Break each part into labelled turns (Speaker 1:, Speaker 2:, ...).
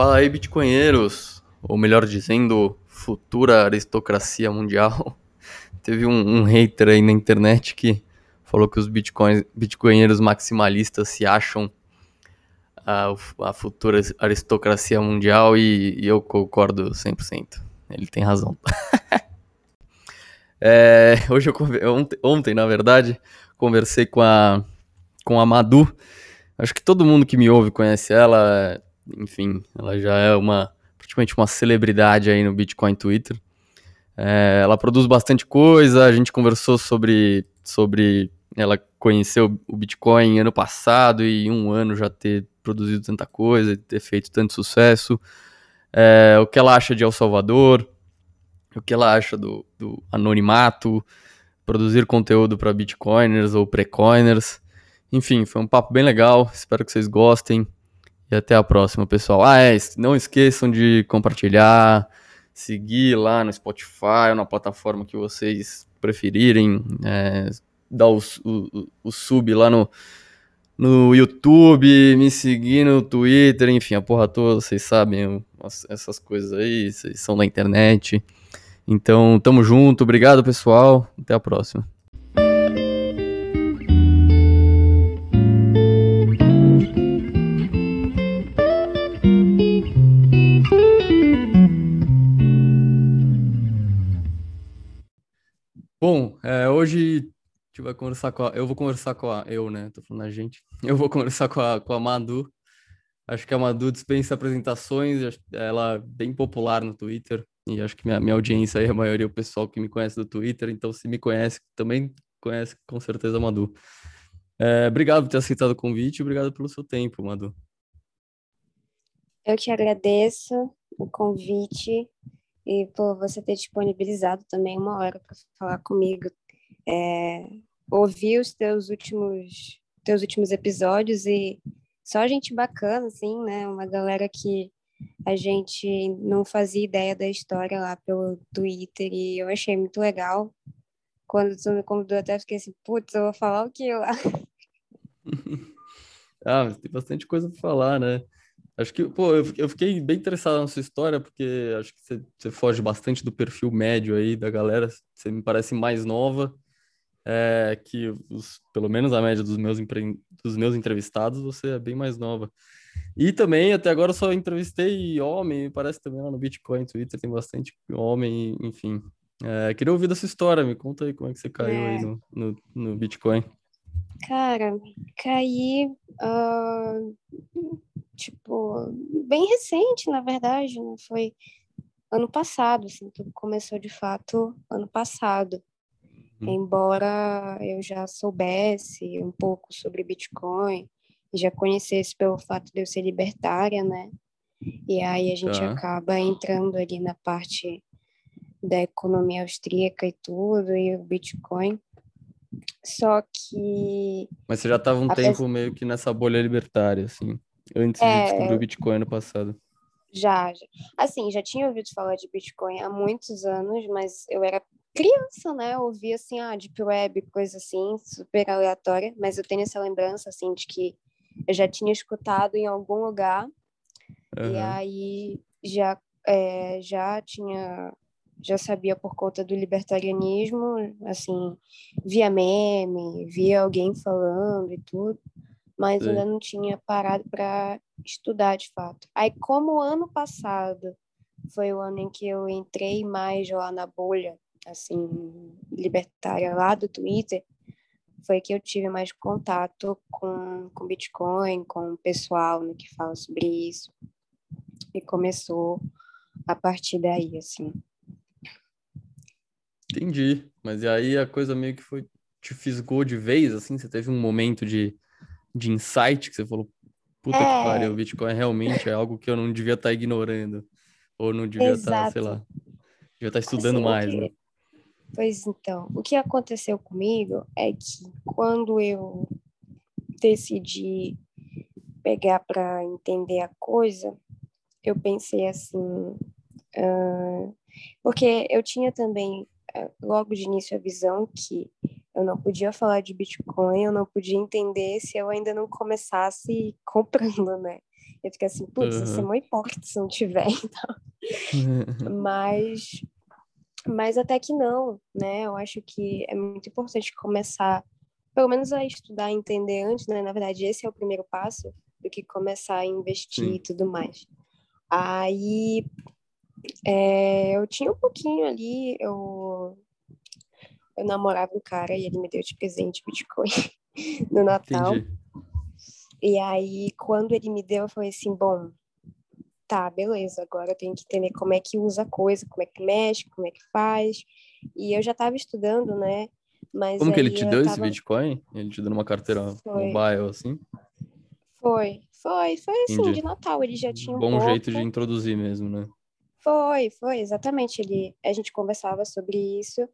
Speaker 1: Fala aí, bitcoinheiros, ou melhor dizendo, futura aristocracia mundial. Teve um, um, hater aí na internet que falou que os bitcoins, bitcoinheiros maximalistas se acham a, a futura aristocracia mundial e, e, eu concordo 100%. Ele tem razão. é, hoje eu ontem, ontem, na verdade, conversei com a com a Madu. Acho que todo mundo que me ouve conhece ela enfim, ela já é uma praticamente uma celebridade aí no Bitcoin Twitter. É, ela produz bastante coisa, a gente conversou sobre, sobre ela conheceu o Bitcoin ano passado e em um ano já ter produzido tanta coisa, ter feito tanto sucesso. É, o que ela acha de El Salvador, o que ela acha do, do anonimato, produzir conteúdo para Bitcoiners ou Precoiners. Enfim, foi um papo bem legal, espero que vocês gostem. E até a próxima, pessoal. Ah, é, não esqueçam de compartilhar, seguir lá no Spotify na plataforma que vocês preferirem, é, dar o, o, o, sub lá no, no YouTube, me seguir no Twitter, enfim, a porra toda, vocês sabem essas coisas aí, vocês são da internet. Então, tamo junto, obrigado pessoal, até a próxima. Vai conversar com a, eu vou conversar com a, eu, né, tô falando a gente, eu vou conversar com a, com a Madu, acho que a Madu dispensa apresentações, ela é bem popular no Twitter, e acho que minha, minha audiência aí, a maioria é o pessoal que me conhece do Twitter, então se me conhece, também conhece com certeza a Madu. É, obrigado por ter aceitado o convite, obrigado pelo seu tempo, Madu.
Speaker 2: Eu que agradeço o convite e por você ter disponibilizado também uma hora para falar comigo. É, ouvi os teus últimos teus últimos episódios e só gente bacana, assim, né? Uma galera que a gente não fazia ideia da história lá pelo Twitter e eu achei muito legal. Quando tu me convidou, até fiquei assim, putz, eu vou falar o que lá?
Speaker 1: ah, tem bastante coisa para falar, né? Acho que, pô, eu fiquei bem interessado na sua história, porque acho que você, você foge bastante do perfil médio aí da galera. Você me parece mais nova, é, que os, pelo menos a média dos meus, empre... dos meus entrevistados, você é bem mais nova. E também, até agora, só entrevistei homem, parece também lá no Bitcoin, Twitter, tem bastante homem, enfim. É, queria ouvir dessa história, me conta aí como é que você caiu é. aí no, no, no Bitcoin.
Speaker 2: Cara, caí. Uh tipo, bem recente, na verdade, né? Foi ano passado, assim, tudo começou de fato ano passado. Hum. Embora eu já soubesse um pouco sobre Bitcoin, já conhecesse pelo fato de eu ser libertária, né? E aí a gente tá. acaba entrando ali na parte da economia austríaca e tudo, e o Bitcoin. Só que.
Speaker 1: Mas você já estava um tempo meio que nessa bolha libertária, assim. Antes é... de descobrir o Bitcoin no passado.
Speaker 2: Já, já. Assim, já tinha ouvido falar de Bitcoin há muitos anos, mas eu era criança, né? Eu ouvia assim, ah, Deep Web, coisa assim, super aleatória, mas eu tenho essa lembrança, assim, de que eu já tinha escutado em algum lugar, uhum. e aí já, é, já tinha, já sabia por conta do libertarianismo, assim, via meme, via alguém falando e tudo mas Sim. ainda não tinha parado para estudar de fato. Aí, como o ano passado foi o ano em que eu entrei mais lá na bolha, assim, libertária lá do Twitter, foi que eu tive mais contato com, com Bitcoin, com o pessoal né, que fala sobre isso. E começou a partir daí, assim.
Speaker 1: Entendi. Mas e aí a coisa meio que foi te fisgou de vez, assim? Você teve um momento de de insight que você falou, puta é... que pariu, o Bitcoin realmente é algo que eu não devia estar tá ignorando, ou não devia estar, tá, sei lá, devia estar tá estudando assim, mais, que... né?
Speaker 2: Pois então, o que aconteceu comigo é que quando eu decidi pegar para entender a coisa, eu pensei assim, uh, porque eu tinha também uh, logo de início a visão que eu não podia falar de Bitcoin, eu não podia entender se eu ainda não começasse comprando, né? Eu fico assim, putz, uhum. isso é muito importante se não tiver, então. mas, mas até que não, né? Eu acho que é muito importante começar, pelo menos a estudar, entender antes, né? Na verdade, esse é o primeiro passo do que começar a investir Sim. e tudo mais. Aí é, eu tinha um pouquinho ali, eu, eu namorava um cara e ele me deu de presente Bitcoin no Natal. Entendi. E aí, quando ele me deu, eu falei assim, bom, tá, beleza, agora eu tenho que entender como é que usa a coisa, como é que mexe, como é que faz. E eu já estava estudando, né? Mas
Speaker 1: como que ele te deu tava... esse Bitcoin? Ele te deu numa carteira foi. mobile, assim?
Speaker 2: Foi, foi, foi assim, Entendi. de Natal, ele já tinha um
Speaker 1: Bom jeito de introduzir mesmo, né?
Speaker 2: Foi, foi, exatamente. Ele, a gente conversava sobre isso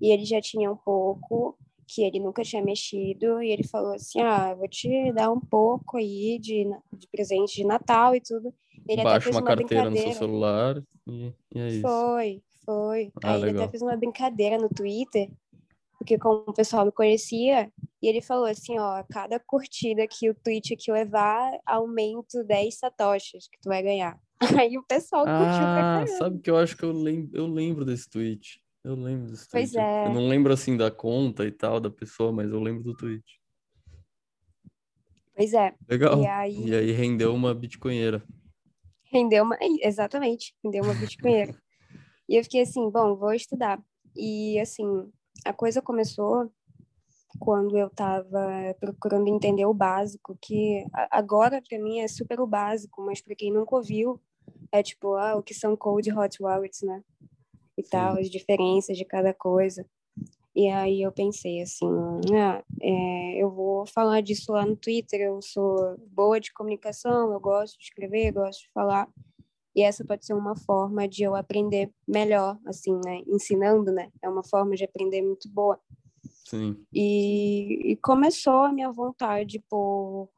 Speaker 2: e ele já tinha um pouco que ele nunca tinha mexido e ele falou assim, ah, vou te dar um pouco aí de, de presente de Natal e tudo. Ele
Speaker 1: Baixa uma, uma carteira no seu celular e, e é isso.
Speaker 2: Foi, foi. Ah, aí legal. ele até fez uma brincadeira no Twitter, porque como o pessoal me conhecia, e ele falou assim, ó, cada curtida que o tweet aqui levar, aumento 10 satoshis que tu vai ganhar. Aí o pessoal curtiu ah, pra caramba.
Speaker 1: sabe que eu acho que eu lembro, eu lembro desse tweet. Eu lembro desse
Speaker 2: tweet. Pois é.
Speaker 1: Eu não lembro assim da conta e tal da pessoa, mas eu lembro do tweet.
Speaker 2: Pois é.
Speaker 1: Legal. E aí, e aí rendeu uma bitcoinheira.
Speaker 2: Rendeu uma, exatamente, rendeu uma bitcoinheira. e eu fiquei assim, bom, vou estudar. E assim, a coisa começou quando eu estava procurando entender o básico, que agora para mim é super o básico, mas para quem nunca ouviu, é tipo, ah, o que são cold hot wallets, né? E Sim. tal, as diferenças de cada coisa. E aí eu pensei assim, ah, é, eu vou falar disso lá no Twitter, eu sou boa de comunicação, eu gosto de escrever, gosto de falar. E essa pode ser uma forma de eu aprender melhor, assim, né? Ensinando, né? É uma forma de aprender muito boa.
Speaker 1: Sim.
Speaker 2: E, e começou a minha vontade por,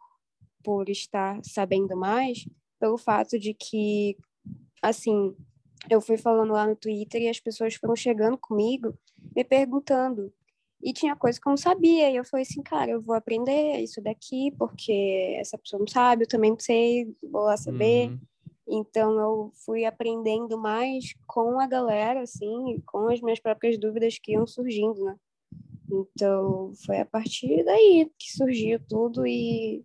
Speaker 2: por estar sabendo mais, pelo fato de que, assim, eu fui falando lá no Twitter e as pessoas foram chegando comigo, me perguntando. E tinha coisa que eu não sabia, e eu falei assim, cara, eu vou aprender isso daqui, porque essa pessoa não sabe, eu também não sei, vou lá saber. Uhum. Então eu fui aprendendo mais com a galera, assim, com as minhas próprias dúvidas que iam surgindo, né? Então, foi a partir daí que surgiu tudo e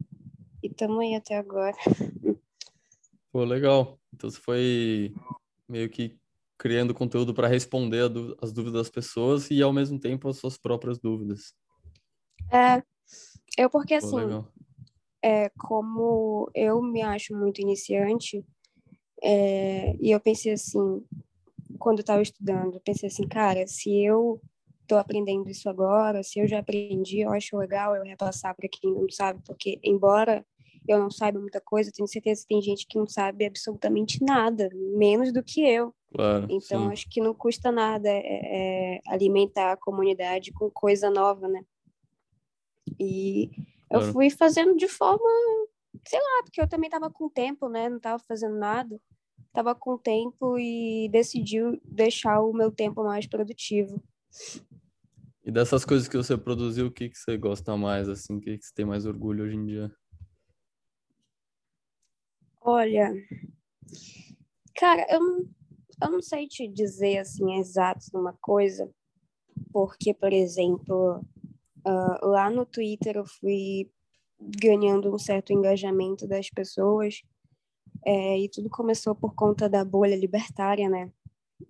Speaker 2: estamos aí até agora.
Speaker 1: Pô, legal. Então, você foi meio que criando conteúdo para responder as dúvidas das pessoas e, ao mesmo tempo, as suas próprias dúvidas.
Speaker 2: É, eu porque, assim, Pô, é, como eu me acho muito iniciante, é, e eu pensei assim, quando eu estava estudando, pensei assim, cara, se eu estou aprendendo isso agora, se eu já aprendi, eu acho legal eu repassar para quem não sabe, porque embora eu não saiba muita coisa, tenho certeza que tem gente que não sabe absolutamente nada, menos do que eu.
Speaker 1: Claro,
Speaker 2: então,
Speaker 1: sim.
Speaker 2: acho que não custa nada é, é, alimentar a comunidade com coisa nova, né? E eu claro. fui fazendo de forma, sei lá, porque eu também estava com tempo, né? Não estava fazendo nada. Estava com tempo e decidi deixar o meu tempo mais produtivo.
Speaker 1: E dessas coisas que você produziu, o que, que você gosta mais, assim? O que, que você tem mais orgulho hoje em dia?
Speaker 2: Olha, cara, eu não, eu não sei te dizer, assim, exato uma coisa, porque, por exemplo, uh, lá no Twitter eu fui ganhando um certo engajamento das pessoas, é, e tudo começou por conta da bolha libertária, né?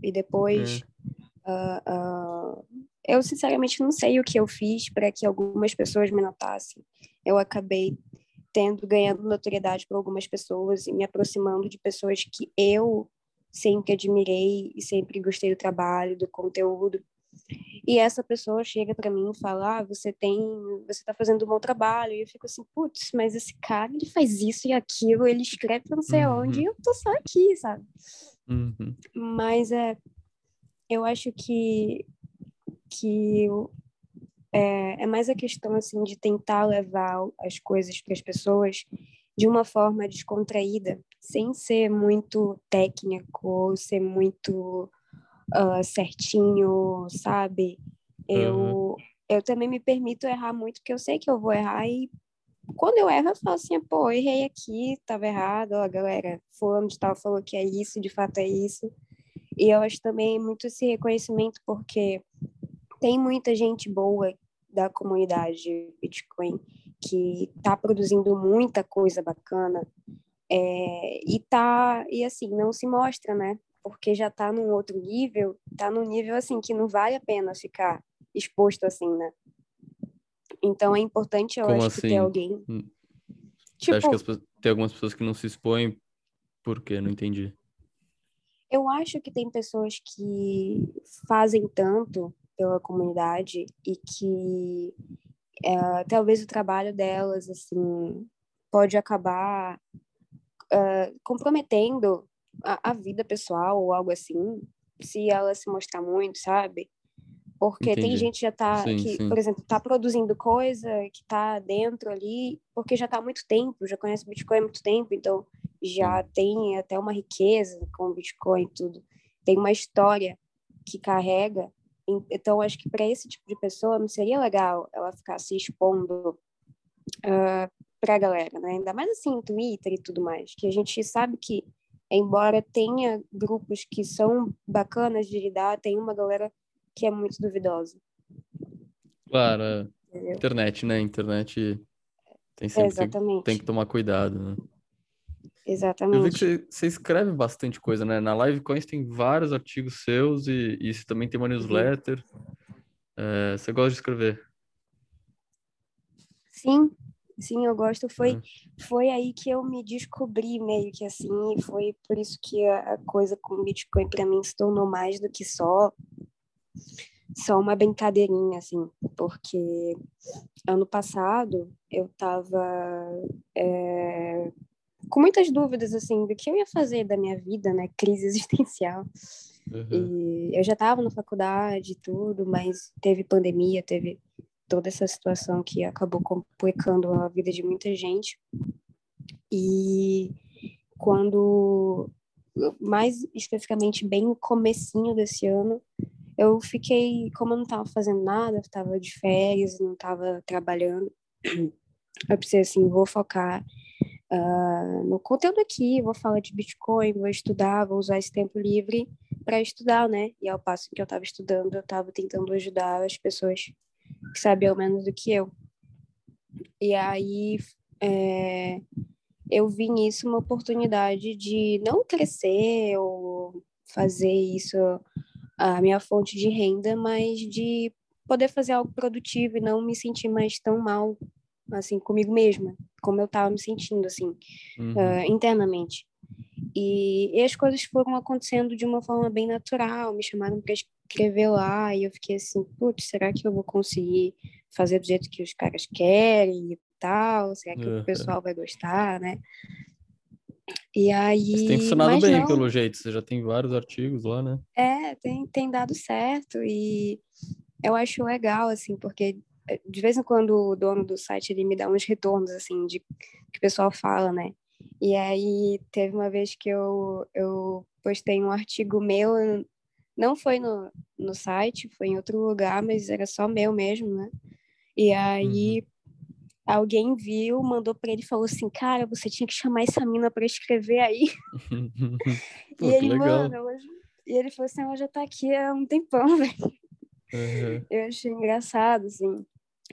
Speaker 2: E depois... Uh, uh, eu sinceramente não sei o que eu fiz para que algumas pessoas me notassem. Eu acabei tendo ganhando notoriedade por algumas pessoas e me aproximando de pessoas que eu sempre admirei e sempre gostei do trabalho, do conteúdo. E essa pessoa chega para mim e fala: ah, você tem, você está fazendo um bom trabalho. E eu fico assim, putz, mas esse cara ele faz isso e aquilo, ele escreve para não sei uhum. onde, e eu tô só aqui, sabe?
Speaker 1: Uhum.
Speaker 2: Mas é, eu acho que que é, é mais a questão assim de tentar levar as coisas para as pessoas de uma forma descontraída, sem ser muito técnico ou ser muito uh, certinho, sabe? Eu, uhum. eu também me permito errar muito, porque eu sei que eu vou errar e quando eu erro, eu falo assim, pô, errei aqui, tava errado, ó, galera, fulano de tal falou que é isso, de fato é isso. E eu acho também muito esse reconhecimento, porque tem muita gente boa da comunidade Bitcoin que tá produzindo muita coisa bacana é, e tá e assim não se mostra, né? Porque já tá num outro nível, tá num nível assim que não vale a pena ficar exposto assim, né? Então é importante, eu
Speaker 1: Como
Speaker 2: acho,
Speaker 1: assim?
Speaker 2: que ter alguém.
Speaker 1: Hum.
Speaker 2: Tipo,
Speaker 1: acha que tem algumas pessoas que não se expõem? Por quê? Não entendi.
Speaker 2: eu acho que tem pessoas que fazem tanto pela comunidade e que é, talvez o trabalho delas, assim, pode acabar é, comprometendo a, a vida pessoal ou algo assim, se ela se mostrar muito, sabe? Porque tem
Speaker 1: Entendi.
Speaker 2: gente que já tá,
Speaker 1: Sim,
Speaker 2: que,
Speaker 1: sim.
Speaker 2: por exemplo, tá produzindo coisa, que tá dentro ali, porque já tá há muito tempo, já conhece Bitcoin há muito tempo, então já tem até uma riqueza com o Bitcoin e tudo. Tem uma história que carrega. En- Então, acho que para esse tipo de pessoa não seria legal ela ficar se expondo uh, para a galera, né? Ainda mais assim, no Twitter e tudo mais, que a gente sabe que, embora tenha grupos que são bacanas de lidar, tem uma galera que é muito duvidosa.
Speaker 1: Claro, é. Internet, né? Internet tem sempre que,
Speaker 2: Exatamente.
Speaker 1: tem que tomar cuidado, né? Eu vi que
Speaker 2: Exatamente.
Speaker 1: você, você escreve bastante coisa, né? Na Livecoins tem vários artigos seus e, e você também tem uma newsletter. É, você gosta de escrever?
Speaker 2: Sim, sim, eu gosto. Foi,
Speaker 1: né?
Speaker 2: foi aí que eu me descobri meio que assim, e foi por isso que a, a coisa com o Bitcoin para mim se tornou mais do que só só uma brincadeirinha, assim, porque ano passado eu estava com muitas dúvidas, assim, do que eu ia fazer da minha vida, né, crise existencial.
Speaker 1: Uhum.
Speaker 2: E eu já estava na faculdade e tudo, mas teve pandemia, teve toda essa situação que acabou complicando a vida de muita gente. E quando, mais especificamente bem no comecinho desse ano, eu fiquei, como eu não estava fazendo nada, estava de férias, não estava trabalhando, eu pensei assim, vou focar uh, no conteúdo aqui, vou falar de Bitcoin, vou estudar, vou usar esse tempo livre para estudar, né? E ao passo que eu estava estudando, eu estava tentando ajudar as pessoas que sabiam menos do que eu. E aí é, eu vi nisso uma oportunidade de não crescer ou fazer isso a minha fonte de renda, mas de poder fazer algo produtivo e não me sentir mais tão mal assim comigo mesma, como eu estava me sentindo assim
Speaker 1: Uhum.
Speaker 2: uh, internamente. E, e as coisas foram acontecendo de uma forma bem natural, me chamaram para escrever lá e eu fiquei assim, putz, será que eu vou conseguir fazer do jeito que os caras querem e tal? Será que
Speaker 1: Uhum.
Speaker 2: o pessoal vai gostar, né? E aí,
Speaker 1: Mas tem funcionado bem,
Speaker 2: não,
Speaker 1: pelo jeito. Você já tem vários artigos lá, né?
Speaker 2: É, tem, tem dado certo e eu acho legal, assim, porque de vez em quando o dono do site ele me dá uns retornos, assim, de que o pessoal fala, né? E aí teve uma vez que eu, eu postei um artigo meu, não foi no, no site, foi em outro lugar, mas era só meu mesmo, né? E aí alguém viu, mandou para ele e falou assim, cara, você tinha que chamar essa mina para escrever aí.
Speaker 1: Pô,
Speaker 2: e ele,
Speaker 1: legal.
Speaker 2: mano, ela, e ele falou assim, ela já tá aqui há um tempão, velho.
Speaker 1: Uhum.
Speaker 2: Eu achei engraçado, assim.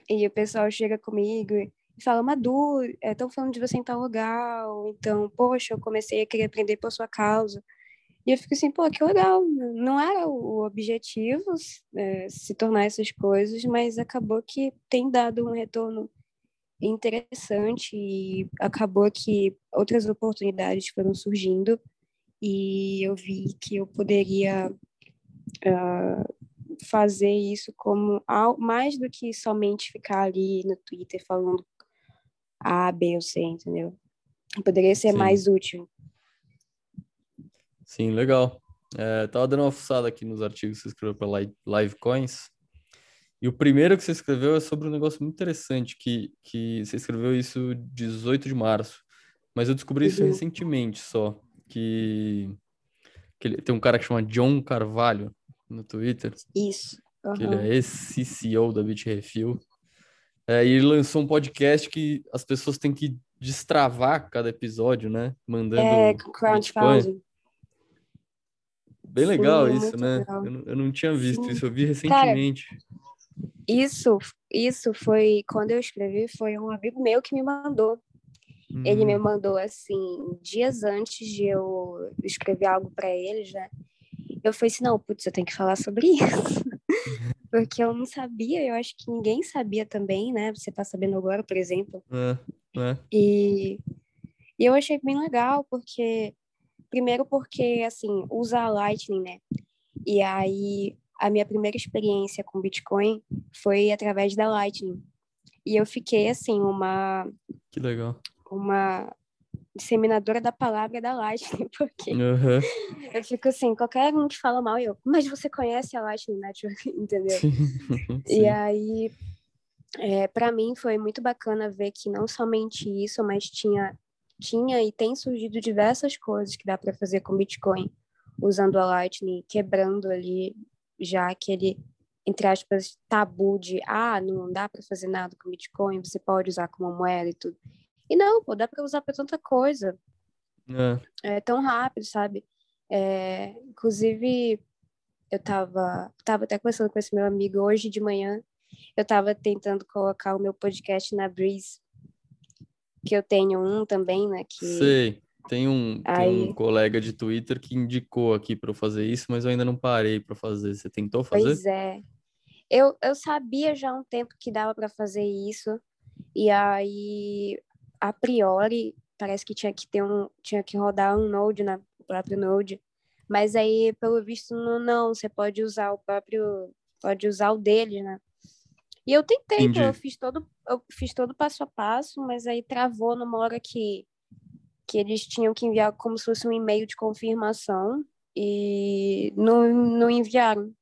Speaker 2: E o pessoal chega comigo e fala, Madu, estão falando de você em tal lugar, ou então, poxa, eu comecei a querer aprender por sua causa. E eu fico assim, pô, que legal. Não era o objetivo é, se tornar essas coisas, mas acabou que tem dado um retorno interessante e acabou que outras oportunidades foram surgindo e eu vi que eu poderia uh, fazer isso como ao, mais do que somente ficar ali no Twitter falando A, B ou C, entendeu? Poderia ser
Speaker 1: Sim.
Speaker 2: mais útil.
Speaker 1: Sim, legal. É, tava dando uma fuçada aqui nos artigos que você escreveu para Livecoins. E o primeiro que você escreveu é sobre um negócio muito interessante, que, que você escreveu isso 18 de março. Mas eu descobri isso
Speaker 2: Uhum.
Speaker 1: recentemente só. Que, que ele- tem um cara que chama John Carvalho no Twitter,
Speaker 2: Isso.
Speaker 1: que ele é ex-CCO da Bitrefill. É, e ele lançou um podcast que as pessoas têm que destravar cada episódio, né? Mandando
Speaker 2: É, crowdfunding.
Speaker 1: Bem legal
Speaker 2: Sim,
Speaker 1: isso, né?
Speaker 2: legal.
Speaker 1: Eu, não- eu não tinha visto
Speaker 2: Sim.
Speaker 1: isso, eu vi recentemente.
Speaker 2: Isso, isso foi quando eu escrevi, foi um amigo meu que me mandou. Ele me
Speaker 1: Hum,
Speaker 2: mandou assim, dias antes de eu escrever algo para eles, né? Eu falei assim, não, putz, eu tenho que falar sobre isso. Porque eu não sabia, eu acho que ninguém sabia também, né? Você tá sabendo agora, por exemplo.
Speaker 1: é, é.
Speaker 2: E, e eu achei bem legal, porque, primeiro porque, assim, usa a Lightning, né? E aí, a minha primeira experiência com Bitcoin foi através da Lightning. E eu fiquei, assim, uma,
Speaker 1: Que legal.
Speaker 2: uma disseminadora da palavra da Lightning, porque
Speaker 1: Aham.
Speaker 2: eu fico assim, qualquer um que fala mal, eu, mas você conhece a Lightning Network, entendeu?
Speaker 1: Sim.
Speaker 2: E aí, é, para mim foi muito bacana ver que não somente isso, mas tinha, tinha e tem surgido diversas coisas que dá para fazer com Bitcoin, usando a Lightning, quebrando ali já aquele, entre aspas, tabu de, ah, não dá para fazer nada com Bitcoin, você pode usar como moeda e tudo. E não, pô, dá para usar para tanta coisa
Speaker 1: É.
Speaker 2: é tão rápido, sabe? É, inclusive, eu tava, tava até conversando com esse meu amigo hoje de manhã. Eu tava tentando colocar o meu podcast na Breeze, que eu tenho um também, né? Que
Speaker 1: Sei. Tem um, tem um
Speaker 2: Aí-
Speaker 1: colega de Twitter que indicou aqui para eu fazer isso, mas eu ainda não parei para fazer. Você tentou fazer?
Speaker 2: Pois é. Eu, eu sabia já há um tempo que dava para fazer isso, e aí, a priori, parece que tinha que ter um, tinha que rodar um Node na o próprio Node, mas aí, pelo visto, não, não, você pode usar o próprio, pode usar o dele, né? E eu tentei,
Speaker 1: Entendi.
Speaker 2: eu fiz todo, eu fiz todo passo a passo, mas aí travou numa hora que, que eles tinham que enviar como se fosse um e-mail de confirmação, e não, não enviaram.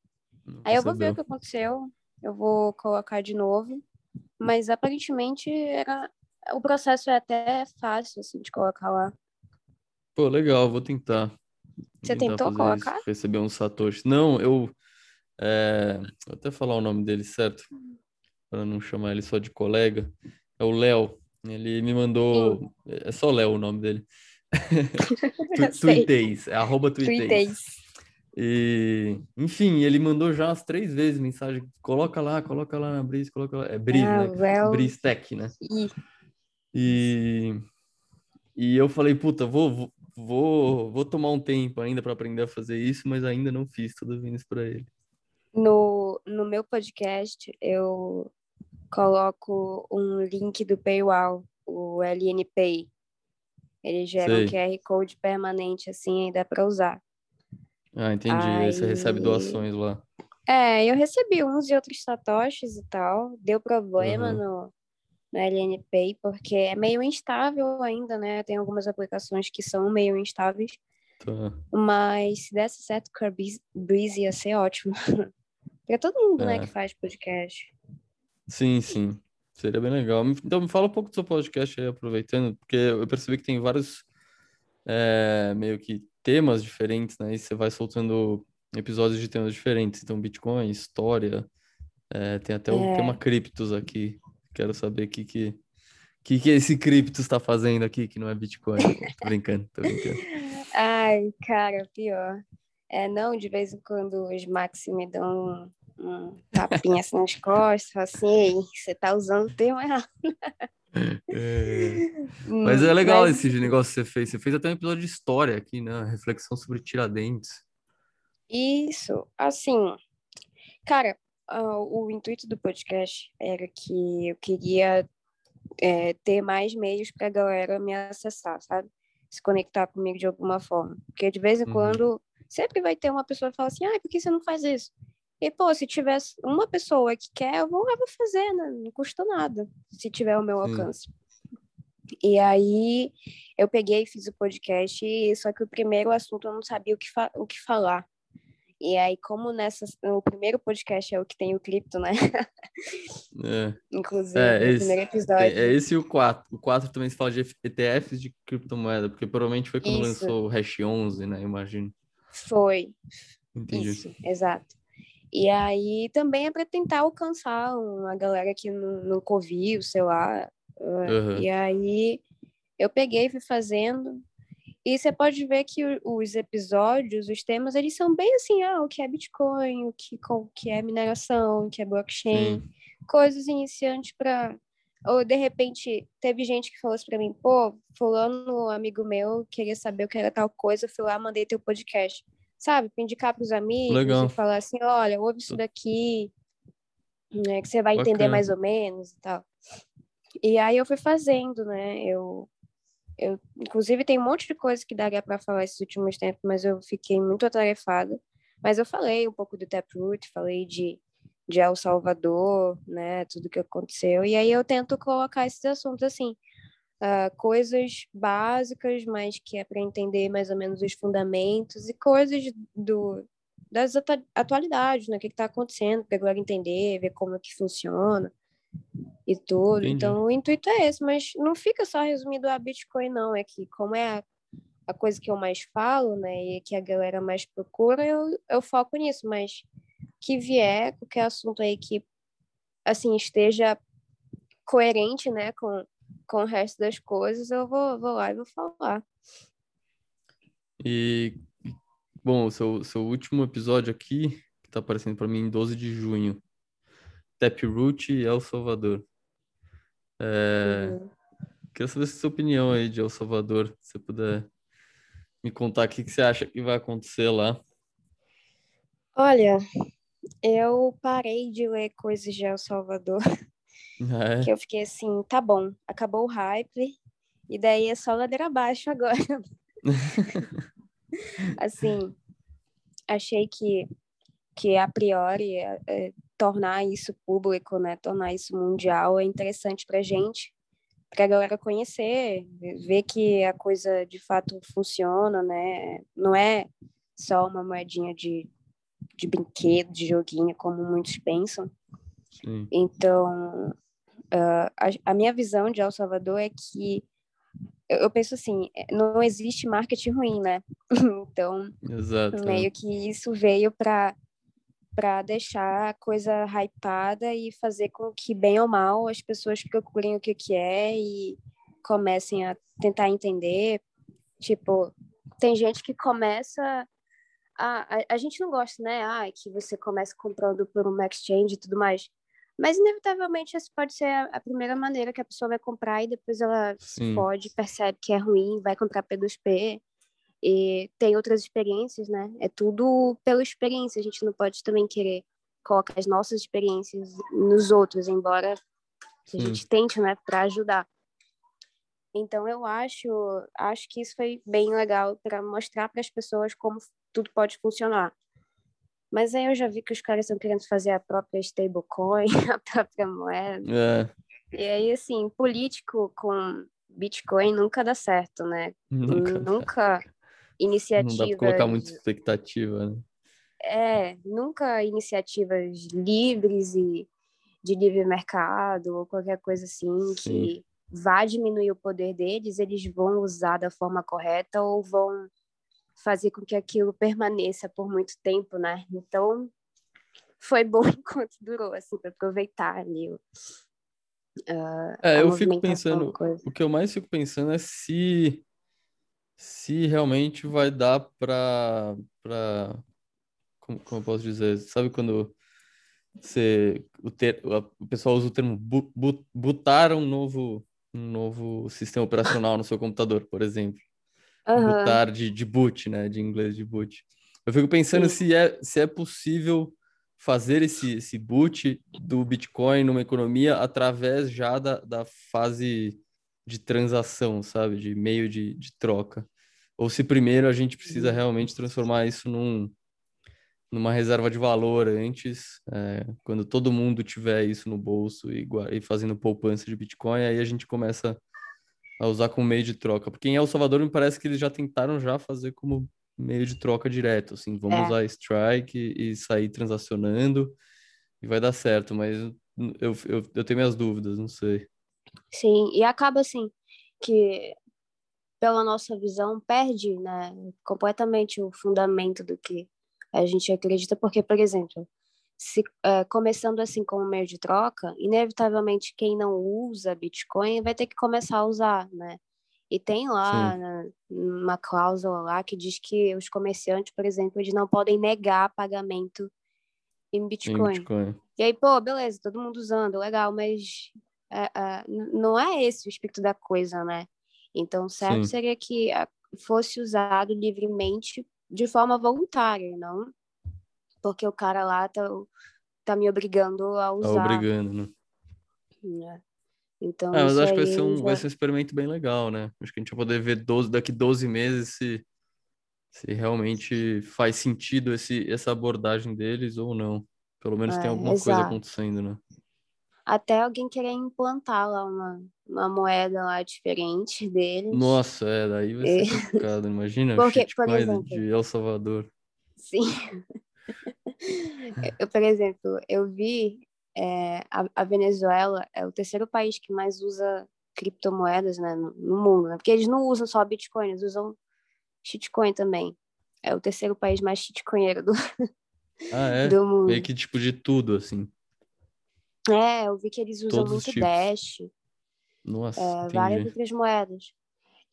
Speaker 1: Não
Speaker 2: Aí eu vou ver o que aconteceu, eu vou colocar de novo, mas aparentemente era o processo é até fácil assim de colocar lá.
Speaker 1: Pô, legal, vou tentar.
Speaker 2: Você
Speaker 1: tentar
Speaker 2: tentou
Speaker 1: fazer isso,
Speaker 2: colocar?
Speaker 1: receber uns satoshis. Não, eu. É, vou até falar o nome dele certo, para não chamar ele só de colega. É o Léo. Ele me mandou. É só Léo o nome dele. Tu-. Tuiteis, é arroba tuiteis.
Speaker 2: Tuiteis.
Speaker 1: E, enfim, ele mandou já umas três vezes mensagem. Coloca lá, coloca lá na Breeze, coloca lá. É Breeze,
Speaker 2: Ah,
Speaker 1: né?
Speaker 2: well,
Speaker 1: Breeze Tech, né?
Speaker 2: e
Speaker 1: E, e eu falei, puta, vou, vou, vou, tomar um tempo ainda para aprender a fazer isso, mas ainda não fiz, tô devendo isso para ele.
Speaker 2: no, no meu podcast eu coloco um link do Paywall, o LNPay. Ele gera um
Speaker 1: Sei.
Speaker 2: QR Code permanente assim, aí dá para usar.
Speaker 1: Ah, entendi. Aí você recebe doações lá.
Speaker 2: É, eu recebi uns e outros satoshis e tal. Deu problema
Speaker 1: Uhum.
Speaker 2: no, no LNPay, porque é meio instável ainda, né? Tem algumas aplicações que são meio instáveis.
Speaker 1: Tá.
Speaker 2: Mas se desse certo com a Breeze, ia ser ótimo. Pra todo mundo, né,
Speaker 1: É.
Speaker 2: que faz podcast.
Speaker 1: Sim, sim. Seria bem legal. Então, me fala um pouco do seu podcast aí, aproveitando, porque eu percebi que tem vários é, meio que temas diferentes, né? E você vai soltando episódios de temas diferentes. Então, Bitcoin, história, é, tem até o
Speaker 2: É.
Speaker 1: tema criptos aqui. Quero saber o que, que, que, que esse criptos está fazendo aqui, que não é Bitcoin. Tô brincando, tô brincando.
Speaker 2: Ai, cara, pior. É, não, de vez em quando os Maxi me dão um, um tapinha assim nas costas, assim, você tá usando o termo errado.
Speaker 1: É, Mas é
Speaker 2: Hum,
Speaker 1: legal
Speaker 2: mas-
Speaker 1: esse negócio que você fez. Você fez até um episódio de história aqui, né? Reflexão sobre Tiradentes.
Speaker 2: Isso, assim, cara, ah, o intuito do podcast era que eu queria é, ter mais meios para a galera me acessar, sabe? Se conectar comigo de alguma forma. Porque de vez em
Speaker 1: Uhum.
Speaker 2: quando, sempre vai ter uma pessoa que fala assim, ah, por que você não faz isso? E, pô, se tivesse uma pessoa que quer, eu vou, eu vou fazer, né? Não custa nada, se tiver o meu
Speaker 1: Sim.
Speaker 2: alcance. E aí, eu peguei e fiz o podcast, só que o primeiro assunto eu não sabia o que, o que falar. E aí, como nessa, o primeiro podcast é o que tem o cripto, né?
Speaker 1: É,
Speaker 2: Inclusive,
Speaker 1: É,
Speaker 2: no
Speaker 1: esse-
Speaker 2: primeiro episódio.
Speaker 1: é esse e o 4. O 4 também se fala de ETFs de criptomoeda, porque provavelmente foi quando
Speaker 2: Isso.
Speaker 1: lançou o Hash 11, né? Imagino.
Speaker 2: Foi,
Speaker 1: Entendi.
Speaker 2: isso, exato. E aí também é para tentar alcançar uma galera que não, não ouviu, sei lá. Uhum. E aí eu peguei fui fazendo. E você pode ver que os episódios, os temas, eles são bem assim, ah, o que é Bitcoin, o que, o que é mineração, o que é blockchain, Sim. coisas iniciantes para ou de repente teve gente que falou assim para mim, pô, fulano, amigo meu, queria saber o que era tal coisa, eu fui lá, mandei teu podcast. Sabe, pra indicar pros amigos Legal. e falar assim, olha, ouve isso daqui, né, que você vai Bacana. entender mais ou menos e tal. E aí eu fui fazendo, né? Eu eu, inclusive, tem um monte de coisa que daria para falar esses últimos tempos, mas eu fiquei muito atarefada. Mas eu falei um pouco do Taproot, falei de, de El Salvador, né, tudo que aconteceu. E aí eu tento colocar esses assuntos assim, uh, coisas básicas, mas que é para entender mais ou menos os fundamentos e coisas do das atualidades, né, o que está acontecendo, para agora entender, ver como é que funciona e tudo. Entendi. Então, o intuito é esse, mas não fica só resumido a Bitcoin, não. É que, como é a, a coisa que eu mais falo, né, e que a galera mais procura, eu, eu foco nisso, mas que vier, qualquer assunto aí que, assim, esteja coerente, né, com, com o resto das coisas, eu vou, vou lá e vou falar.
Speaker 1: E, bom, o seu, seu último episódio aqui, que tá aparecendo para mim em 12 de junho, Taproot e El Salvador. É... Uhum. Queria saber a sua opinião aí de El Salvador, se você puder me contar o que, que você acha que vai acontecer lá.
Speaker 2: Olha, eu parei de ler coisas de El Salvador. É. Que eu fiquei assim, tá bom, acabou o hype, e daí é só ladeira abaixo agora. assim, achei que, que a priori é, é, tornar isso público, né, tornar isso mundial é interessante para gente, para a galera conhecer, ver que a coisa de fato funciona, né, não é só uma moedinha de, de brinquedo, de joguinho, como muitos pensam. Sim. Então, uh, a, a minha visão de El Salvador é que eu penso assim, não existe marketing ruim, né? então, Exato, é. meio que isso veio para para deixar a coisa hypada e fazer com que, bem ou mal, as pessoas procurem o que, que é e comecem a tentar entender. Tipo, tem gente que começa. A, a, a gente não gosta, né? Ah, que você começa comprando por um exchange e tudo mais. Mas, inevitavelmente, essa pode ser a, a primeira maneira que a pessoa vai comprar e depois ela Sim. pode, percebe que é ruim, vai comprar P2P e tem outras experiências, né? É tudo pela experiência. A gente não pode também querer colocar as nossas experiências nos outros, embora Sim. a gente tente, né, para ajudar. Então eu acho, acho que isso foi bem legal para mostrar para as pessoas como tudo pode funcionar. Mas aí eu já vi que os caras estão querendo fazer a própria stablecoin, a própria moeda. É. E aí assim, político com Bitcoin nunca dá certo, né? Nunca. nunca iniciativas. Não dá
Speaker 1: pra colocar muita expectativa, né?
Speaker 2: É, nunca iniciativas livres e de livre mercado ou qualquer coisa assim Sim. que vá diminuir o poder deles, eles vão usar da forma correta ou vão fazer com que aquilo permaneça por muito tempo, né? Então, foi bom enquanto durou, assim, para aproveitar ali. Uh,
Speaker 1: é, eu fico pensando, o que eu mais fico pensando é se se realmente vai dar para para como, como eu posso dizer, sabe quando você o, ter, o pessoal usa o termo bu, bu, botar um novo um novo sistema operacional no seu computador, por exemplo. Uhum. Botar de, de boot, né, de inglês de boot. Eu fico pensando se é se é possível fazer esse, esse boot do Bitcoin numa economia através já da, da fase de transação, sabe? De meio de, de troca ou se primeiro a gente precisa uhum. realmente transformar isso num, numa reserva de valor antes, é, quando todo mundo tiver isso no bolso e, e, fazendo poupança de Bitcoin, aí a gente começa a usar como meio de troca. Porque em El Salvador me parece que eles já tentaram já fazer como meio de troca direto, assim, vamos é. usar Strike e, e sair transacionando e vai dar certo, mas eu, eu, eu tenho minhas dúvidas, não sei.
Speaker 2: Sim, e acaba assim, que pela nossa visão, perde né, completamente o fundamento do que a gente acredita, porque, por exemplo, se, é, começando assim como meio de troca, inevitavelmente quem não usa Bitcoin vai ter que começar a usar, né? E tem lá na, uma cláusula lá que diz que os comerciantes, por exemplo, eles não podem negar pagamento em Bitcoin. Em Bitcoin. E aí, pô, beleza, todo mundo usando, legal, mas não é esse o espírito da coisa, né? Então, certo Sim. seria que fosse usado livremente de forma voluntária, não porque o cara lá tá, tá me obrigando a tá usar.
Speaker 1: Tá obrigando,
Speaker 2: né? É. Então,
Speaker 1: é, mas acho que vai ser, um, já... vai ser um experimento bem legal, né? Acho que a gente vai poder ver 12, daqui 12 meses se, se realmente faz sentido esse, essa abordagem deles ou não. Pelo menos é, tem alguma exato. coisa acontecendo, né?
Speaker 2: Até alguém querer implantar lá uma, uma moeda lá diferente deles.
Speaker 1: Nossa, é, daí vai ser complicado, imagina. Porque, por exemplo, de El Salvador.
Speaker 2: Sim. eu, por exemplo, eu vi é, a, a, Venezuela é o terceiro país que mais usa criptomoedas né, no, no, mundo, né? Porque eles não usam só Bitcoin, eles usam shitcoin também. É o terceiro país mais shitcoinheiro do,
Speaker 1: ah, é? do mundo. Meio que tipo de tudo, assim.
Speaker 2: É, eu vi que eles usam Todos muito Dash.
Speaker 1: Nossa,
Speaker 2: é, várias outras moedas.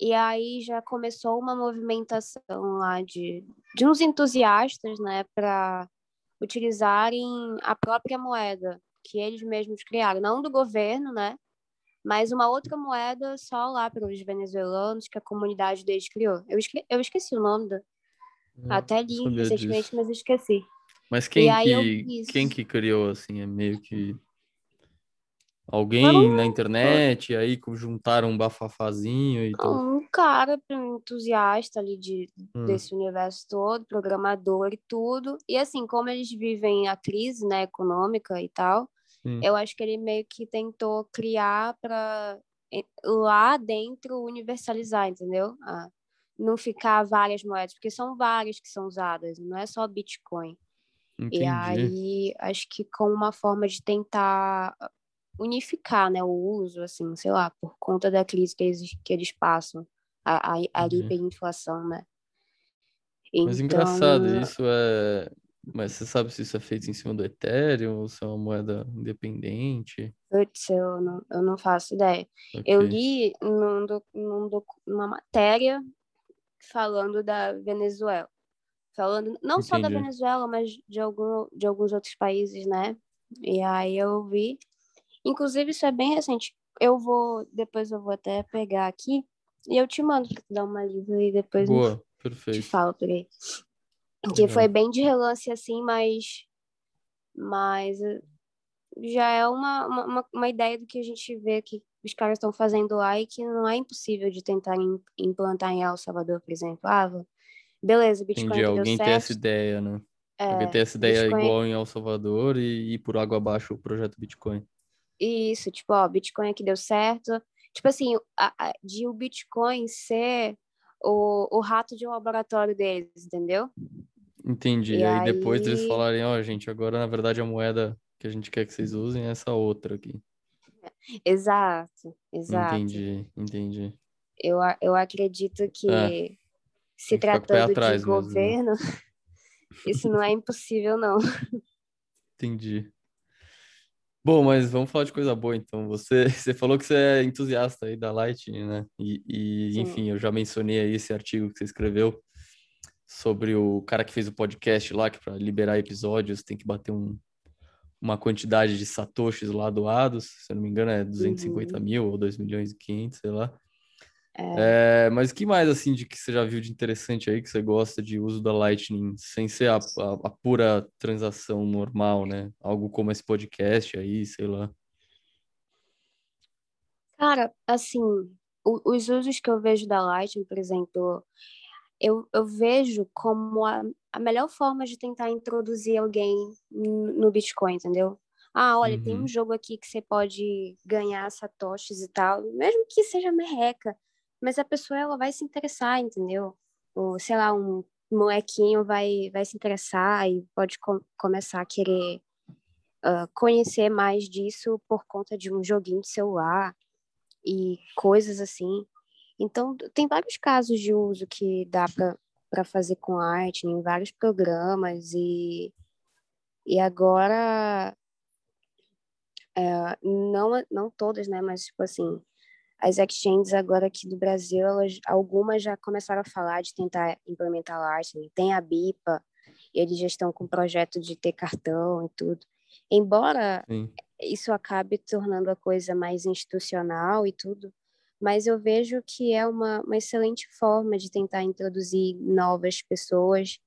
Speaker 2: E aí já começou uma movimentação lá de, de uns entusiastas, né, para utilizarem a própria moeda que eles mesmos criaram, não do governo, né? Mas uma outra moeda só lá para os venezuelanos que a comunidade deles criou. Eu, esque eu esqueci o nome da. Até li recentemente, disso. mas esqueci.
Speaker 1: Mas quem que, quem que criou, assim, é meio que Alguém na internet, aí juntaram um bafafazinho e tal.
Speaker 2: Um cara entusiasta ali de, hum. desse universo todo, programador e tudo. E assim, como eles vivem a crise né, econômica e tal, eu acho que ele meio que tentou criar para lá dentro universalizar, entendeu? Ah, não ficar várias moedas, porque são várias que são usadas, não é só Bitcoin. Entendi. E aí, acho que como uma forma de tentar unificar, né, o uso, assim, sei lá, por conta da crise que eles, que eles passam, a, a, a uhum. hiperinflação, né?
Speaker 1: Então... Mas engraçado, isso é... Mas você sabe se isso é feito em cima do Ethereum ou se é uma moeda independente?
Speaker 2: Putz, eu não, eu não faço ideia. Okay. Eu li num, num, numa matéria falando da Venezuela. Falando não Entendi. só da Venezuela, mas de, algum, de alguns outros países, né? E aí eu vi Inclusive, isso é bem recente. Eu vou, depois eu vou até pegar aqui e eu te mando para dar uma lida e depois
Speaker 1: Boa, perfeito.
Speaker 2: te falo por aí. Que foi bem de relance assim, mas mas eh, já é uma, uma, uma ideia do que a gente vê que os caras estão fazendo lá e que não é impossível de tentar implantar em El Salvador, por exemplo. Ah, beleza, Bitcoin Entendi,
Speaker 1: alguém
Speaker 2: tem
Speaker 1: essa ideia, né? É, alguém tem essa ideia Bitcoin... igual em El Salvador e ir por água abaixo o projeto Bitcoin.
Speaker 2: Isso, tipo, ó, Bitcoin aqui deu certo. Tipo assim, a, a, de o Bitcoin ser o, o rato de um laboratório deles, entendeu?
Speaker 1: Entendi. E aí, aí depois eles falarem, ó, oh, gente, agora na verdade a moeda que a gente quer que vocês usem é essa outra aqui.
Speaker 2: Exato, exato.
Speaker 1: Entendi, entendi.
Speaker 2: Eu, eu acredito que é, se tratando de mesmo, né? governo, isso não é impossível, não.
Speaker 1: Entendi. Bom, mas vamos falar de coisa boa então. Você, você falou que você é entusiasta aí da Lightning, né? E, e enfim, eu já mencionei aí esse artigo que você escreveu sobre o cara que fez o podcast lá, que para liberar episódios tem que bater um, uma quantidade de satoshis lá doados, se eu não me engano é 250 uhum. mil ou 2 milhões e 500, sei lá. É. É, mas que mais assim de que você já viu de interessante aí que você gosta de uso da Lightning sem ser a, a, a pura transação normal, né? Algo como esse podcast aí, sei lá.
Speaker 2: Cara, assim, o, os usos que eu vejo da Lightning, por exemplo, eu, eu vejo como a, a melhor forma de tentar introduzir alguém no Bitcoin, entendeu? Ah, olha, uhum. tem um jogo aqui que você pode ganhar satoshis e tal, mesmo que seja merreca mas a pessoa ela vai se interessar, entendeu? Ou, sei lá, um molequinho vai, vai se interessar e pode com, começar a querer uh, conhecer mais disso por conta de um joguinho de celular e coisas assim. Então, tem vários casos de uso que dá para fazer com arte em vários programas e E agora, é, não, não todas, né? Mas, tipo assim, as exchanges agora aqui do Brasil, elas, algumas já começaram a falar de tentar implementar Lightning. Tem a BIPA, eles já estão com o projeto de ter cartão e tudo. Embora Sim. isso acabe tornando a coisa mais institucional e tudo, mas eu vejo que é uma, uma excelente forma de tentar introduzir novas pessoas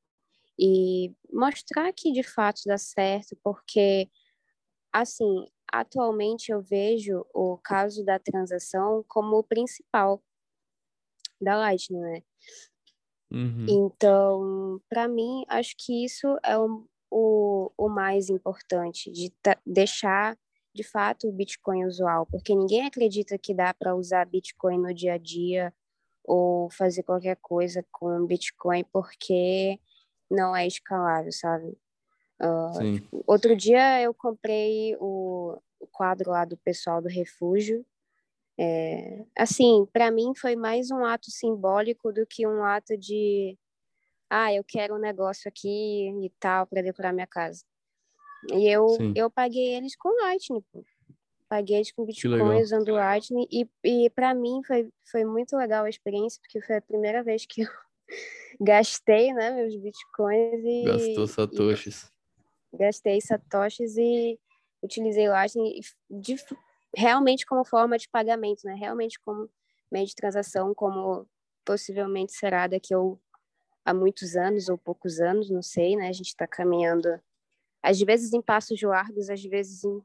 Speaker 2: e mostrar que de fato dá certo, porque, assim, atualmente eu vejo o caso da transação como o principal da Lightning, né? Uhum. Então, para mim, acho que isso é o, o, o mais importante, de deixar de fato o Bitcoin usual, porque ninguém acredita que dá para usar Bitcoin no dia a dia ou fazer qualquer coisa com Bitcoin porque não é escalável, sabe? Uh, outro dia eu comprei o, o, quadro lá do pessoal do refúgio. É, assim, para mim foi mais um ato simbólico do que um ato de ah, eu quero um negócio aqui e tal para decorar minha casa. E eu, eu paguei eles com Lightning, pô. Paguei eles com Bitcoin usando Lightning. E, e para mim foi, foi muito legal a experiência, porque foi a primeira vez que eu gastei né, meus Bitcoins e.
Speaker 1: Gastou Satoshis.
Speaker 2: Gastei Satoshis e utilizei Lightning de, realmente como forma de pagamento, né? Realmente como meio de transação, como possivelmente será daqui a, a muitos anos ou poucos anos, não sei, né? A gente está caminhando às vezes em passos largos, às vezes em,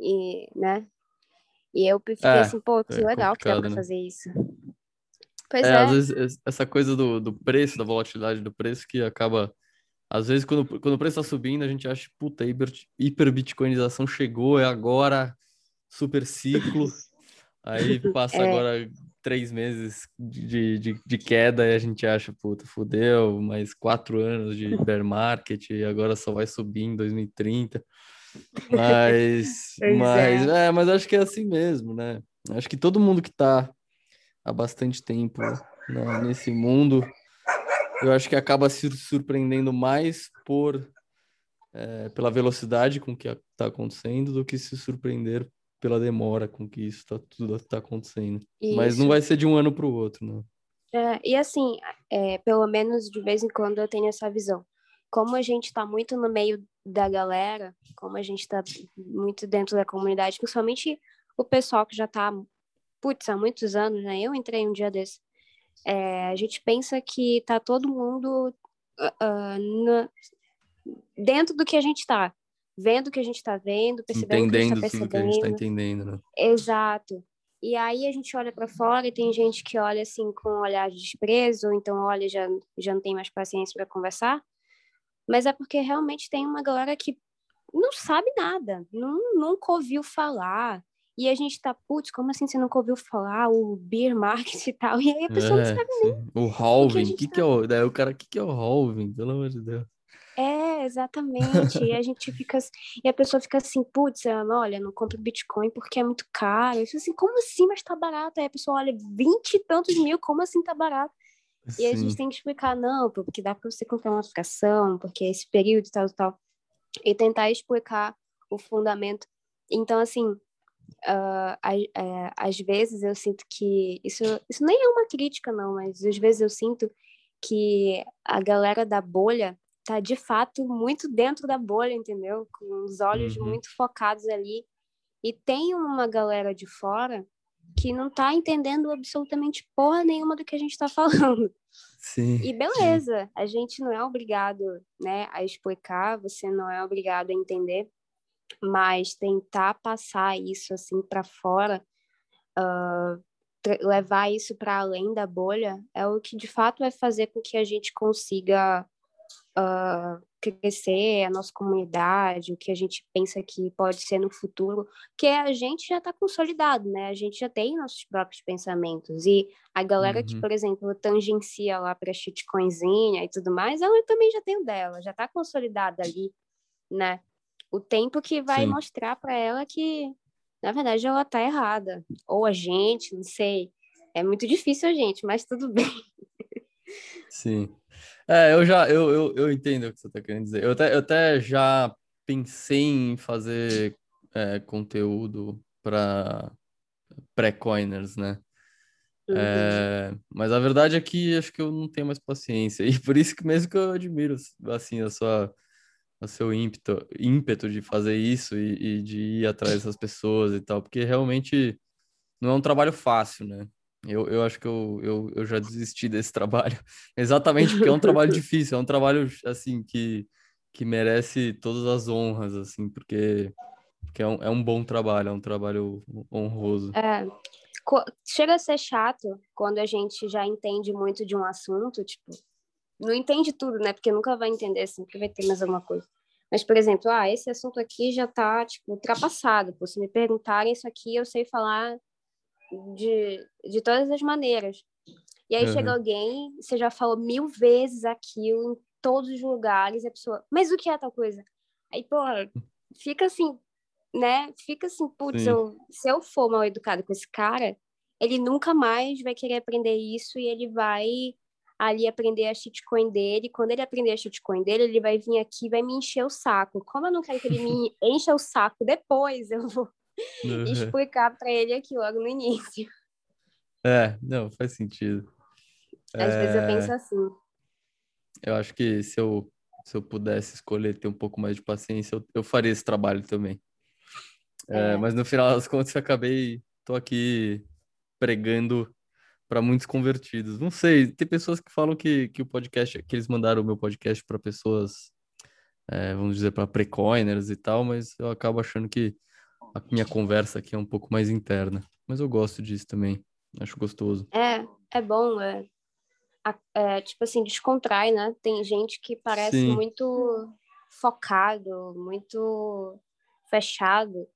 Speaker 2: e, né? E eu fiquei é, assim, pô, que é legal que dá pra né? fazer isso.
Speaker 1: Pois é, é, às vezes essa coisa do, do preço, da volatilidade do preço que acaba. Às vezes, quando, quando o preço tá subindo, a gente acha, puta, hiper, hiperbitcoinização chegou, é agora, super ciclo. Aí passa é. agora três meses de, de, de, queda e a gente acha, puta, fudeu, mais quatro anos de bear market e agora só vai subir em 2030. Mas, mas, é. é. mas acho que é assim mesmo, né? Acho que todo mundo que tá há bastante tempo né, nesse mundo, eu acho que acaba se surpreendendo mais por é, pela velocidade com que está acontecendo do que se surpreender pela demora com que isso tá, tudo está acontecendo. Isso. Mas não vai ser de um ano para o outro, não.
Speaker 2: É, e assim, é, pelo menos de vez em quando eu tenho essa visão. Como a gente está muito no meio da galera, como a gente está muito dentro da comunidade, principalmente o pessoal que já está, putz, há muitos anos, né? Eu entrei um dia desse. É, a gente pensa que tá todo mundo uh, uh, dentro do que a gente está vendo o que a gente está vendo, percebendo
Speaker 1: entendendo
Speaker 2: o que a gente
Speaker 1: está percebendo. Que a gente tá entendendo, né?
Speaker 2: Exato. E aí a gente olha para fora e tem gente que olha assim com um olhar de desprezo, ou então olha já já não tem mais paciência para conversar. Mas é porque realmente tem uma galera que não sabe nada, não, nunca ouviu falar. E a gente tá, putz, como assim você nunca ouviu falar o beer market e tal? E aí a pessoa é, não sabe nem.
Speaker 1: O halving, o que, que, tá... que, é o, daí o cara, o que, que é o halving? Pelo amor de Deus.
Speaker 2: É, exatamente. e a gente fica e a pessoa fica assim, putz, olha, não compro Bitcoin porque é muito caro. Eu assim, como assim, mas tá barato? Aí a pessoa olha, vinte e tantos mil, como assim tá barato? Sim. E a gente tem que explicar, não, porque dá para você comprar uma fração, porque é esse período e tal, e tal. E tentar explicar o fundamento. Então, assim, uh, às vezes eu sinto que isso, isso nem é uma crítica, não, mas às vezes eu sinto que a galera da bolha tá de fato muito dentro da bolha, entendeu? Com os olhos uhum. muito focados ali. E tem uma galera de fora que não tá entendendo absolutamente porra nenhuma do que a gente tá falando.
Speaker 1: Sim.
Speaker 2: E beleza, sim. a gente não é obrigado, né, a explicar, você não é obrigado a entender, mas tentar passar isso assim para fora, uh, levar isso para além da bolha, é o que de fato vai fazer com que a gente consiga uh, crescer a nossa comunidade, o que a gente pensa que pode ser no futuro, que a gente já está consolidado, né? A gente já tem nossos próprios pensamentos. E a galera uhum. que, por exemplo, tangencia lá para shitcoinzinha e tudo mais, ela também já tem o dela, já está consolidada ali, né? O tempo que vai Sim. mostrar para ela que, na verdade, ela está errada. Ou a gente, não sei. É muito difícil a gente, mas tudo bem.
Speaker 1: Sim. É, eu já, eu, eu, eu entendo o que você está querendo dizer. Eu até, eu até já pensei em fazer é, conteúdo para pré-coiners, né? Uhum. É, mas a verdade é que acho que eu não tenho mais paciência. E por isso que mesmo que eu admiro, assim, a sua, o seu ímpeto, ímpeto de fazer isso e, e de ir atrás dessas pessoas e tal, porque realmente não é um trabalho fácil, né? Eu, eu acho que eu, eu, eu já desisti desse trabalho, exatamente porque é um trabalho difícil, é um trabalho, assim, que, que merece todas as honras, assim, porque, porque é, um, é um bom trabalho, é um trabalho honroso.
Speaker 2: É, chega a ser chato quando a gente já entende muito de um assunto, tipo, não entende tudo, né? Porque nunca vai entender, sempre vai ter mais alguma coisa. Mas, por exemplo, ah, esse assunto aqui já tá, tipo, ultrapassado. Pô, se me perguntarem isso aqui, eu sei falar de, de todas as maneiras. E aí uhum. chega alguém, você já falou mil vezes aquilo em todos os lugares, e a pessoa, mas o que é tal coisa? Aí, pô, fica assim, né? Fica assim, putz, eu, se eu for mal educado com esse cara, ele nunca mais vai querer aprender isso e ele vai ali aprender a shitcoin dele. Quando ele aprender a shitcoin dele, ele vai vir aqui e vai me encher o saco. Como eu não quero que ele me encha o saco depois, eu vou uhum. explicar para ele aqui logo no início.
Speaker 1: É, não, faz sentido.
Speaker 2: Às é... vezes eu penso assim.
Speaker 1: Eu acho que se eu, se eu pudesse escolher ter um pouco mais de paciência, eu, eu faria esse trabalho também. É, é. Mas no final das contas, eu acabei, tô aqui pregando para muitos convertidos. Não sei, tem pessoas que falam que, que o podcast, que eles mandaram o meu podcast para pessoas, é, vamos dizer, para pre-coiners e tal, mas eu acabo achando que a minha conversa aqui é um pouco mais interna. Mas eu gosto disso também, acho gostoso.
Speaker 2: É, é bom, é, é tipo assim, descontrai, né? Tem gente que parece Sim. muito focado, muito fechado.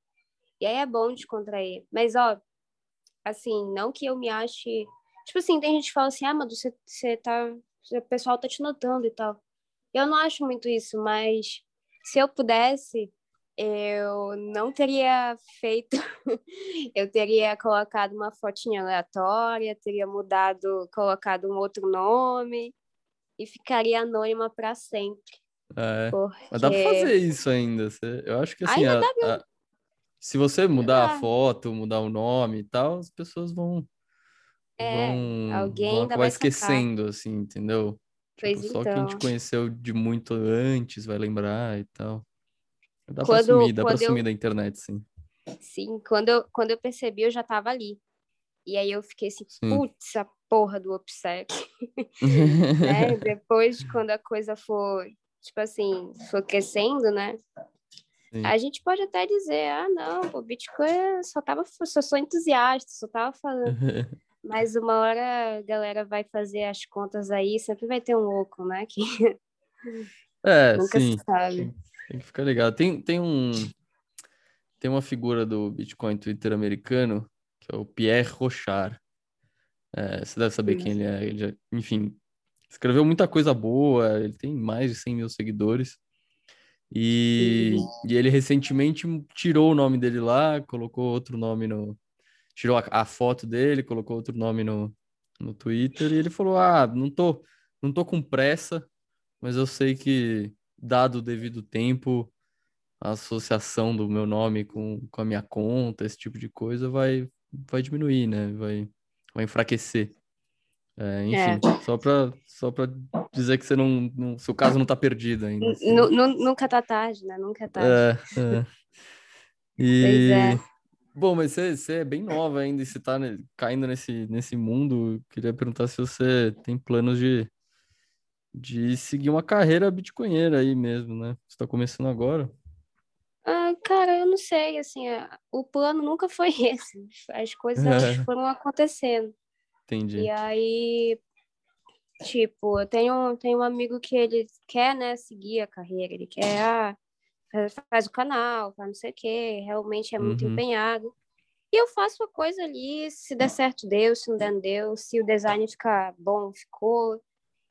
Speaker 2: E aí é bom descontrair. Mas, ó, assim, não que eu me ache. Tipo assim, tem gente que fala assim, ah, mas você, você tá. O pessoal tá te notando e tal. Eu não acho muito isso, mas se eu pudesse, eu não teria feito. eu teria colocado uma fotinha aleatória, teria mudado, colocado um outro nome e ficaria anônima para sempre.
Speaker 1: É, porque... Mas dá pra fazer isso ainda. Eu acho que assim, a, a, se você mudar a foto, mudar o nome e tal, as pessoas vão.
Speaker 2: É, vão, alguém vão
Speaker 1: acabar esquecendo, assim, entendeu? Tipo,
Speaker 2: então.
Speaker 1: Só quem te conheceu de muito antes vai lembrar e tal. Dá quando, pra sumir, dá pra sumir eu... da internet, sim.
Speaker 2: Sim, quando eu, quando eu percebi, eu já tava ali. E aí eu fiquei assim, putz, a porra do OPSEC. né? Depois, quando a coisa for, tipo assim, for crescendo, né? Sim. A gente pode até dizer, ah, não, o Bitcoin só tava, só sou entusiasta, só tava falando. Mas uma hora a galera vai fazer as contas aí, sempre vai ter um louco, né? Que
Speaker 1: é, nunca sim. se sabe. Tem que ficar ligado. Tem, tem um tem uma figura do Bitcoin Twitter americano, que é o Pierre Rochard. É, você deve saber quem ele é. Ele já, enfim, escreveu muita coisa boa, ele tem mais de 100 mil seguidores. E, e ele recentemente tirou o nome dele lá, colocou outro nome no. Tirou a, a, foto dele, colocou outro nome no, no Twitter e ele falou: Ah, não tô, não tô com pressa, mas eu sei que, dado o devido tempo, a associação do meu nome com, com a minha conta, esse tipo de coisa, vai, vai diminuir, né? Vai, vai enfraquecer. É, enfim, é. só para só pra dizer que você não, não seu caso não está perdido ainda.
Speaker 2: Assim. Nunca tá tarde, né? Nunca é tarde.
Speaker 1: É, é. E... É. Bom, mas você, você é bem nova ainda e você está caindo nesse, nesse mundo. queria perguntar se você tem planos de, de seguir uma carreira bitcoinheira aí mesmo, né? Você está começando agora.
Speaker 2: Ah, cara, eu não sei, assim, o plano nunca foi esse. As coisas foram acontecendo.
Speaker 1: Entendi.
Speaker 2: E aí, tipo, eu tenho, tenho um amigo que ele quer, né, seguir a carreira, ele quer, ah, faz o canal, faz não sei o quê, realmente é muito uhum. empenhado. E eu faço a coisa ali, se der certo, deu, se não der, não deu, se o design ficar bom, ficou.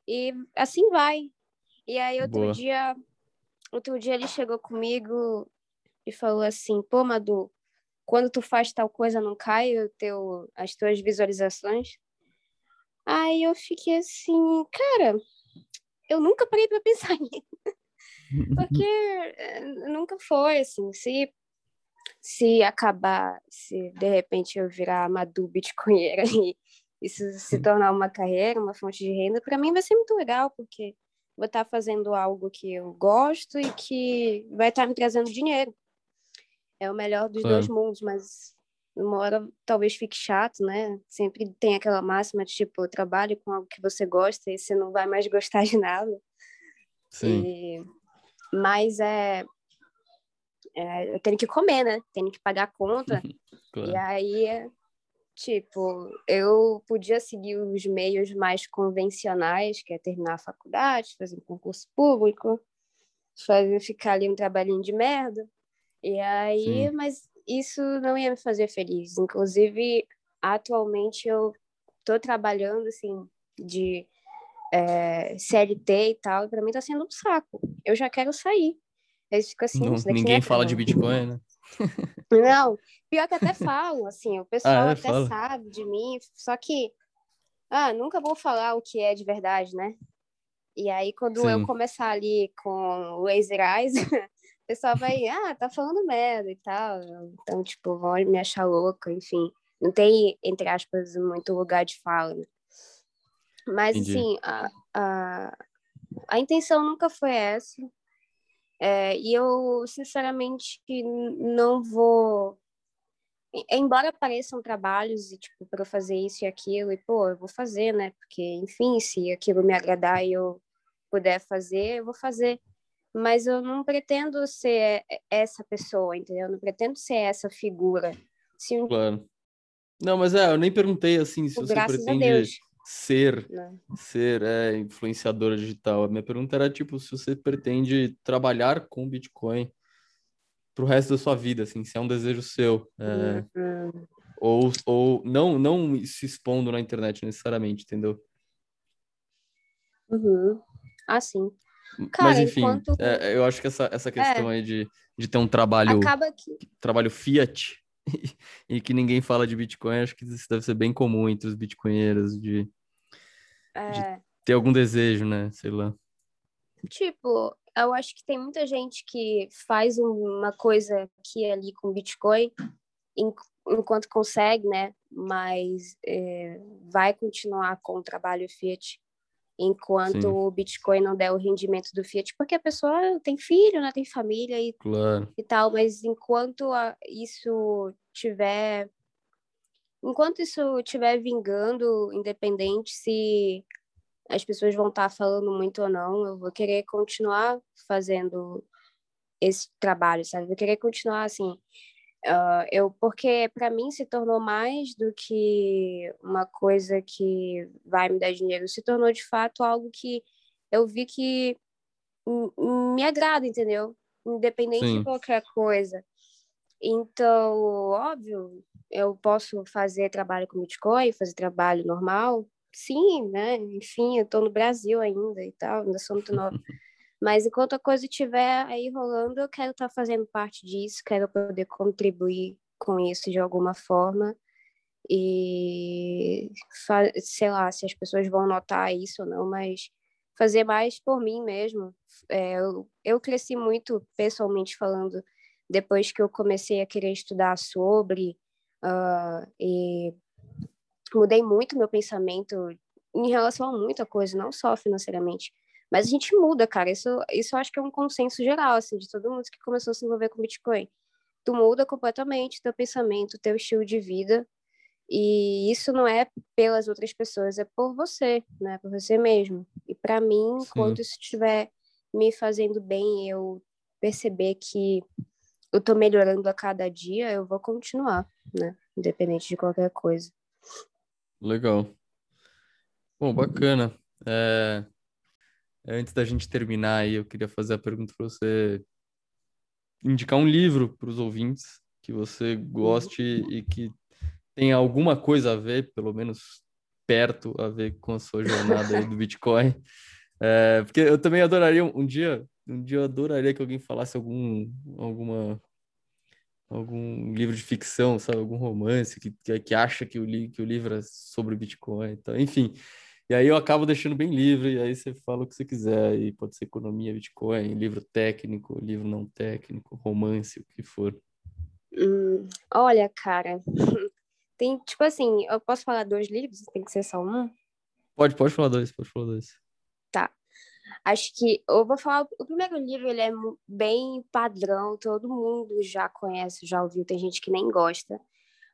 Speaker 2: E assim vai. E aí outro Boa. dia, outro dia ele chegou comigo e falou assim, pô, Madu, quando tu faz tal coisa não cai o teu, as tuas visualizações? Aí eu fiquei assim, cara, eu nunca parei para pensar nisso. Porque eh, nunca foi assim, se se acabar, se de repente eu virar Madu Bitcoinheira e isso se tornar uma carreira, uma fonte de renda, para mim vai ser muito legal, porque vou estar fazendo algo que eu gosto e que vai estar me trazendo dinheiro. É o melhor dos é. dois mundos, mas uma hora talvez fique chato, né? Sempre tem aquela máxima de tipo, trabalhe com algo que você gosta e você não vai mais gostar de nada.
Speaker 1: Sim. E...
Speaker 2: Mas é... é... Eu tenho que comer, né? Tenho que pagar a conta. claro. E aí, tipo, eu podia seguir os meios mais convencionais, que é terminar a faculdade, fazer um concurso público, fazer ficar ali um trabalhinho de merda. E aí, Sim. mas isso não ia me fazer feliz. Inclusive, atualmente eu tô trabalhando assim de é, CLT e tal, e para mim tá sendo um saco. Eu já quero sair. Eles ficam assim,
Speaker 1: não, ninguém fala de Bitcoin, né?
Speaker 2: Não, pior que até falam, assim, o pessoal ah, é? até Fala. sabe de mim, só que ah, nunca vou falar o que é de verdade, né? E aí, quando Sim. eu começar ali com o Laser Eyes, o pessoal vai, ah, tá falando merda e tal. Então, tipo, vão me achar louca, enfim. Não tem, entre aspas, muito lugar de fala. Né? Mas, Entendi. assim, a, a, a intenção nunca foi essa. É, e eu, sinceramente, não vou. Embora apareçam trabalhos e, tipo, para eu fazer isso e aquilo, e, pô, eu vou fazer, né? Porque, enfim, se aquilo me agradar e eu puder fazer, eu vou fazer mas eu não pretendo ser essa pessoa, entendeu? Eu não pretendo ser essa figura.
Speaker 1: Se um... Claro. Não, mas é, eu nem perguntei assim se você pretende ser não. ser é, influenciadora digital. A minha pergunta era tipo se você pretende trabalhar com Bitcoin pro resto da sua vida, assim, se é um desejo seu. É... Uhum. Ou, ou não, não se expondo na internet necessariamente, entendeu?
Speaker 2: Uhum. Ah, sim.
Speaker 1: Cara, Mas enfim, enquanto... é, eu acho que essa, essa questão é. aí de, de ter um trabalho, que... trabalho fiat e que ninguém fala de Bitcoin, acho que isso deve ser bem comum entre os bitcoinheiros de, é... de ter algum desejo, né? Sei lá.
Speaker 2: Tipo, eu acho que tem muita gente que faz uma coisa aqui ali com Bitcoin enquanto consegue, né? Mas é, vai continuar com o trabalho Fiat enquanto Sim. o Bitcoin não der o rendimento do Fiat, porque a pessoa tem filho, né, tem família e,
Speaker 1: claro.
Speaker 2: e tal, mas enquanto a, isso tiver enquanto isso tiver vingando, independente se as pessoas vão estar falando muito ou não, eu vou querer continuar fazendo esse trabalho, sabe? Vou querer continuar assim, Uh, eu porque para mim se tornou mais do que uma coisa que vai me dar dinheiro, se tornou de fato algo que eu vi que me agrada, entendeu? Independente Sim. de qualquer coisa. Então, óbvio, eu posso fazer trabalho com Bitcoin, fazer trabalho normal, sim, né? Enfim, eu estou no Brasil ainda e tal, ainda sou muito nova. Mas enquanto a coisa estiver aí rolando, eu quero estar tá fazendo parte disso, quero poder contribuir com isso de alguma forma. E sei lá se as pessoas vão notar isso ou não, mas fazer mais por mim mesmo. É, eu, eu cresci muito, pessoalmente falando, depois que eu comecei a querer estudar sobre, uh, e mudei muito meu pensamento em relação a muita coisa, não só financeiramente, mas a gente muda, cara. Isso, isso eu acho que é um consenso geral, assim, de todo mundo que começou a se envolver com Bitcoin. Tu muda completamente teu pensamento, teu estilo de vida. E isso não é pelas outras pessoas, é por você, né? Por você mesmo. E para mim, Sim. quando isso estiver me fazendo bem, eu perceber que eu tô melhorando a cada dia, eu vou continuar, né? Independente de qualquer coisa.
Speaker 1: Legal. Bom, bacana. É, Antes da gente terminar aí, eu queria fazer a pergunta para você indicar um livro para os ouvintes que você goste e que tenha alguma coisa a ver, pelo menos perto a ver com a sua jornada aí do Bitcoin. É, porque eu também adoraria um dia, um dia eu adoraria que alguém falasse algum, alguma, algum livro de ficção, sabe, algum romance que, que, que acha que o, li, que o livro é sobre Bitcoin. Então, enfim, E aí eu acabo deixando bem livre, e aí você fala o que você quiser, e pode ser economia, Bitcoin, livro técnico, livro não técnico, romance, o que for.
Speaker 2: Hum, olha, cara, tem, tipo assim, eu posso falar dois livros? Tem que ser só um?
Speaker 1: Pode, pode falar dois, pode falar dois.
Speaker 2: Tá. Acho que eu vou falar, o primeiro livro ele é bem padrão, todo mundo já conhece, já ouviu, tem gente que nem gosta,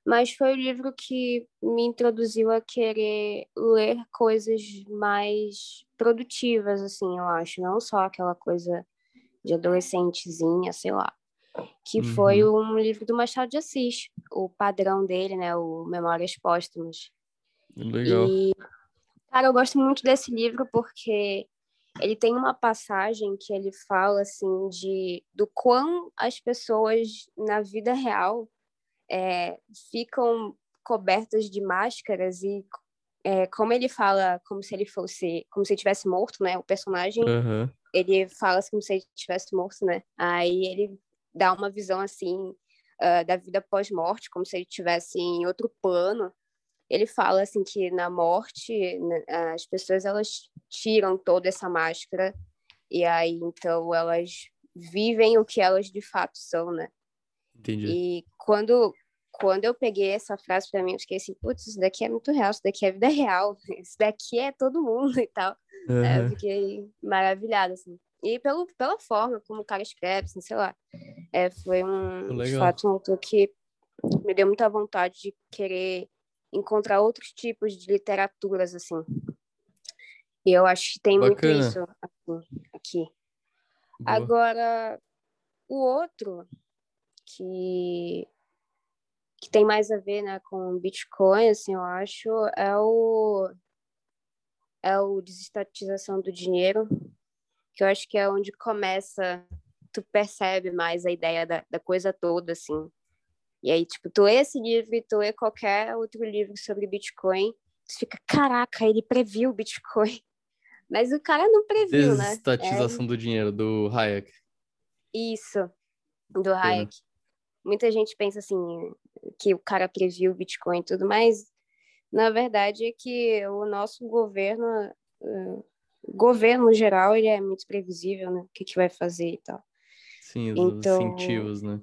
Speaker 2: mas foi o livro que me introduziu a querer ler coisas mais produtivas, assim, eu acho, não só aquela coisa de adolescentezinha, sei lá, que uhum. foi um livro do Machado de Assis, o padrão dele, né, o Memórias Póstumas.
Speaker 1: Legal.
Speaker 2: E, cara, eu gosto muito desse livro porque ele tem uma passagem que ele fala assim de do quão as pessoas na vida real é, ficam cobertas de máscaras e é, como ele fala como se ele fosse como se ele tivesse morto né o personagem
Speaker 1: uhum.
Speaker 2: ele fala assim, como se ele tivesse morto né aí ele dá uma visão assim uh, da vida pós-morte como se ele tivesse em outro plano ele fala assim que na morte né, as pessoas elas tiram toda essa máscara e aí então elas vivem o que elas de fato são, né?
Speaker 1: Entendi.
Speaker 2: E quando quando eu peguei essa frase para mim, eu fiquei assim, putz, isso daqui é muito real, isso daqui é vida real, isso daqui é todo mundo e tal. Uhum. É, eu fiquei maravilhada, assim. E pelo, pela forma como o cara escreve, assim, sei lá. É, foi um, de fato, um autor que me deu muita vontade de querer encontrar outros tipos de literaturas, assim. E eu acho que tem Bacana. muito isso aqui. aqui. Agora, o outro que, que tem mais a ver né, com Bitcoin, assim, eu acho, é o, é o desestatização do dinheiro, que eu acho que é onde começa, tu percebe mais a ideia da, da coisa toda, assim. E aí, tipo, tu lê esse livro e tu lê qualquer outro livro sobre Bitcoin, tu fica, caraca, ele previu o Bitcoin. Mas o cara não previu,
Speaker 1: né? Desestatização é... do dinheiro, do Hayek.
Speaker 2: Isso, do Hayek. Muita gente pensa assim, que o cara previu o Bitcoin e tudo, mas na verdade é que o nosso governo, uh, governo geral, ele é muito previsível, né? O que, que vai fazer e tal.
Speaker 1: Sim, os então, incentivos, né?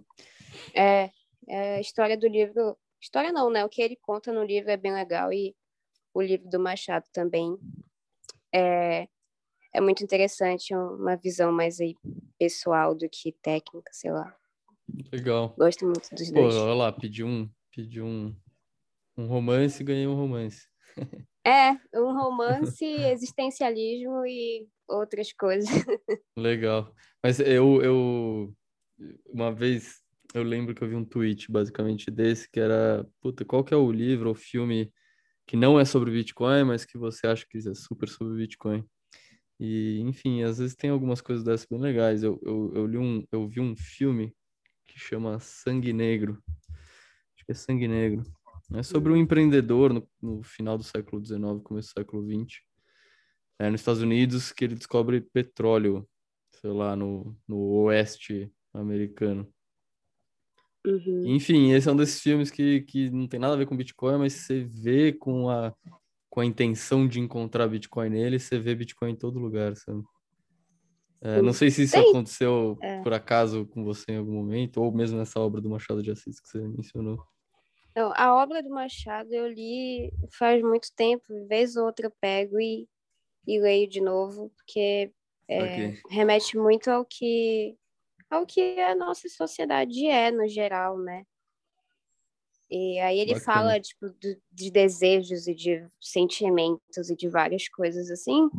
Speaker 2: É, é, a história do livro. História não, né? O que ele conta no livro é bem legal e o livro do Machado também é, é muito interessante, uma visão mais aí pessoal do que técnica, sei lá.
Speaker 1: Legal.
Speaker 2: Gosto muito dos
Speaker 1: Pô,
Speaker 2: dois.
Speaker 1: olha lá, pedi um, pedi um, um romance e ganhei um romance.
Speaker 2: É, um romance, existencialismo e outras coisas.
Speaker 1: Legal. Mas eu, eu uma vez eu lembro que eu vi um tweet basicamente desse, que era, puta, qual que é o livro ou filme que não é sobre Bitcoin, mas que você acha que é super sobre Bitcoin? E, enfim, às vezes tem algumas coisas dessas bem legais. Eu, eu, eu, li um, eu vi um filme que chama Sangue Negro. Acho que é Sangue Negro. É sobre um empreendedor no, no final do século XIX, começo do século XX, é, nos Estados Unidos, que ele descobre petróleo, sei lá, no, no oeste americano.
Speaker 2: Uhum.
Speaker 1: Enfim, esse é um desses filmes que, que não tem nada a ver com Bitcoin, mas você vê com a, com a intenção de encontrar Bitcoin nele, você vê Bitcoin em todo lugar, sabe? É, não sei se isso tem. aconteceu é. por acaso com você em algum momento, ou mesmo nessa obra do Machado de Assis que você mencionou.
Speaker 2: Não, a obra do Machado eu li faz muito tempo, vez ou outra eu pego e, e leio de novo, porque é, okay. remete muito ao que ao que a nossa sociedade é no geral, né? E aí ele Bacana. fala tipo de, de desejos e de sentimentos e de várias coisas assim.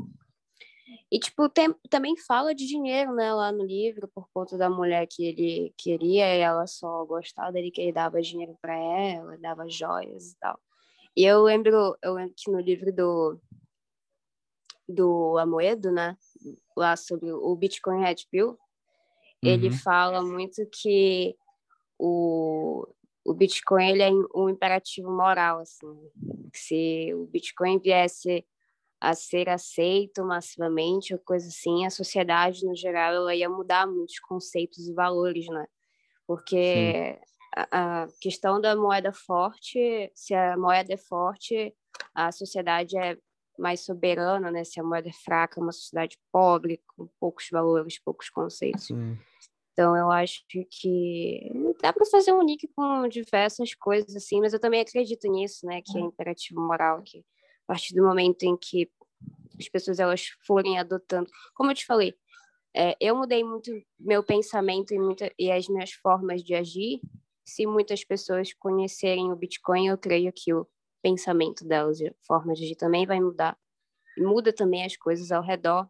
Speaker 2: E tipo tem, também fala de dinheiro, né, lá no livro por conta da mulher que ele queria e ela só gostava dele que ele dava dinheiro para ela, dava joias e tal. E eu lembro, eu lembro que no livro do do Amoedo, né, lá sobre o Bitcoin Red Pill, ele uhum. fala muito que o, o Bitcoin ele é um imperativo moral, assim, se o Bitcoin viesse a ser aceito massivamente ou coisa assim, a sociedade no geral ela ia mudar muitos conceitos e valores, né? Porque a, a, questão da moeda forte, se a moeda é forte, a sociedade é, mais soberana, né? Se a moeda é fraca, uma sociedade pobre, com poucos valores, poucos conceitos. Sim. Então, eu acho que dá para fazer um link com diversas coisas, assim, mas eu também acredito nisso, né? Que é imperativo moral, que a partir do momento em que as pessoas elas forem adotando, como eu te falei, é, eu mudei muito meu pensamento e, muita, e as minhas formas de agir. Se muitas pessoas conhecerem o Bitcoin, eu creio que o pensamento delas a forma de agir também vai mudar. E muda também as coisas ao redor.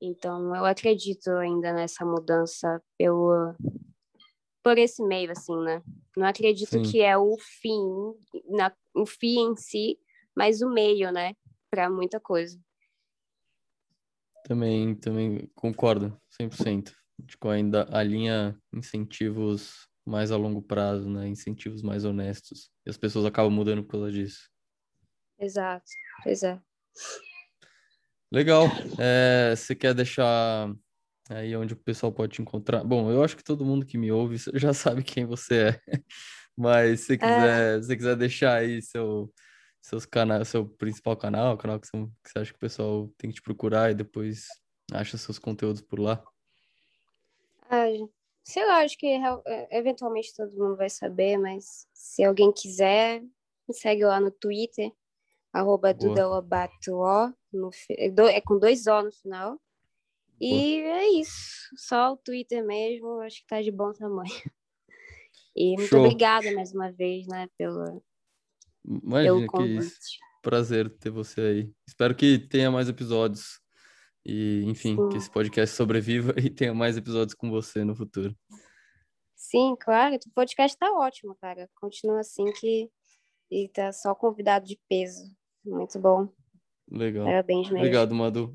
Speaker 2: Então, eu acredito ainda nessa mudança pelo, por esse meio, assim, né? Não acredito Sim. que é o fim, na, o fim em si, mas o meio, né? Para muita coisa.
Speaker 1: Também, também concordo, 100%. Tipo, ainda alinha incentivos mais a longo prazo, né? Incentivos mais honestos. E as pessoas acabam mudando por causa disso.
Speaker 2: Exato, pois é.
Speaker 1: Legal. É, você quer deixar aí onde o pessoal pode te encontrar? Bom, eu acho que todo mundo que me ouve já sabe quem você é. Mas se você quiser, é... se você quiser deixar aí seu, seus canais, seu principal canal, o canal que você, que você acha que o pessoal tem que te procurar e depois acha seus conteúdos por lá.
Speaker 2: Ah, sei lá, acho que é, eventualmente todo mundo vai saber, mas se alguém quiser, me segue lá no Twitter, arroba Duda no, é com dois O no final. E Boa. é isso, só o Twitter mesmo, acho que tá de bom tamanho. E muito Show. obrigada mais uma vez, né, pelo,
Speaker 1: Imagina. Que prazer ter você aí. Espero que tenha mais episódios e, enfim, Sim. que esse podcast sobreviva e tenha mais episódios com você no futuro.
Speaker 2: Sim, claro, o podcast tá ótimo, cara. Continua assim que e tá só convidado de peso. Muito bom.
Speaker 1: Legal.
Speaker 2: Parabéns mesmo.
Speaker 1: Obrigado, Madu.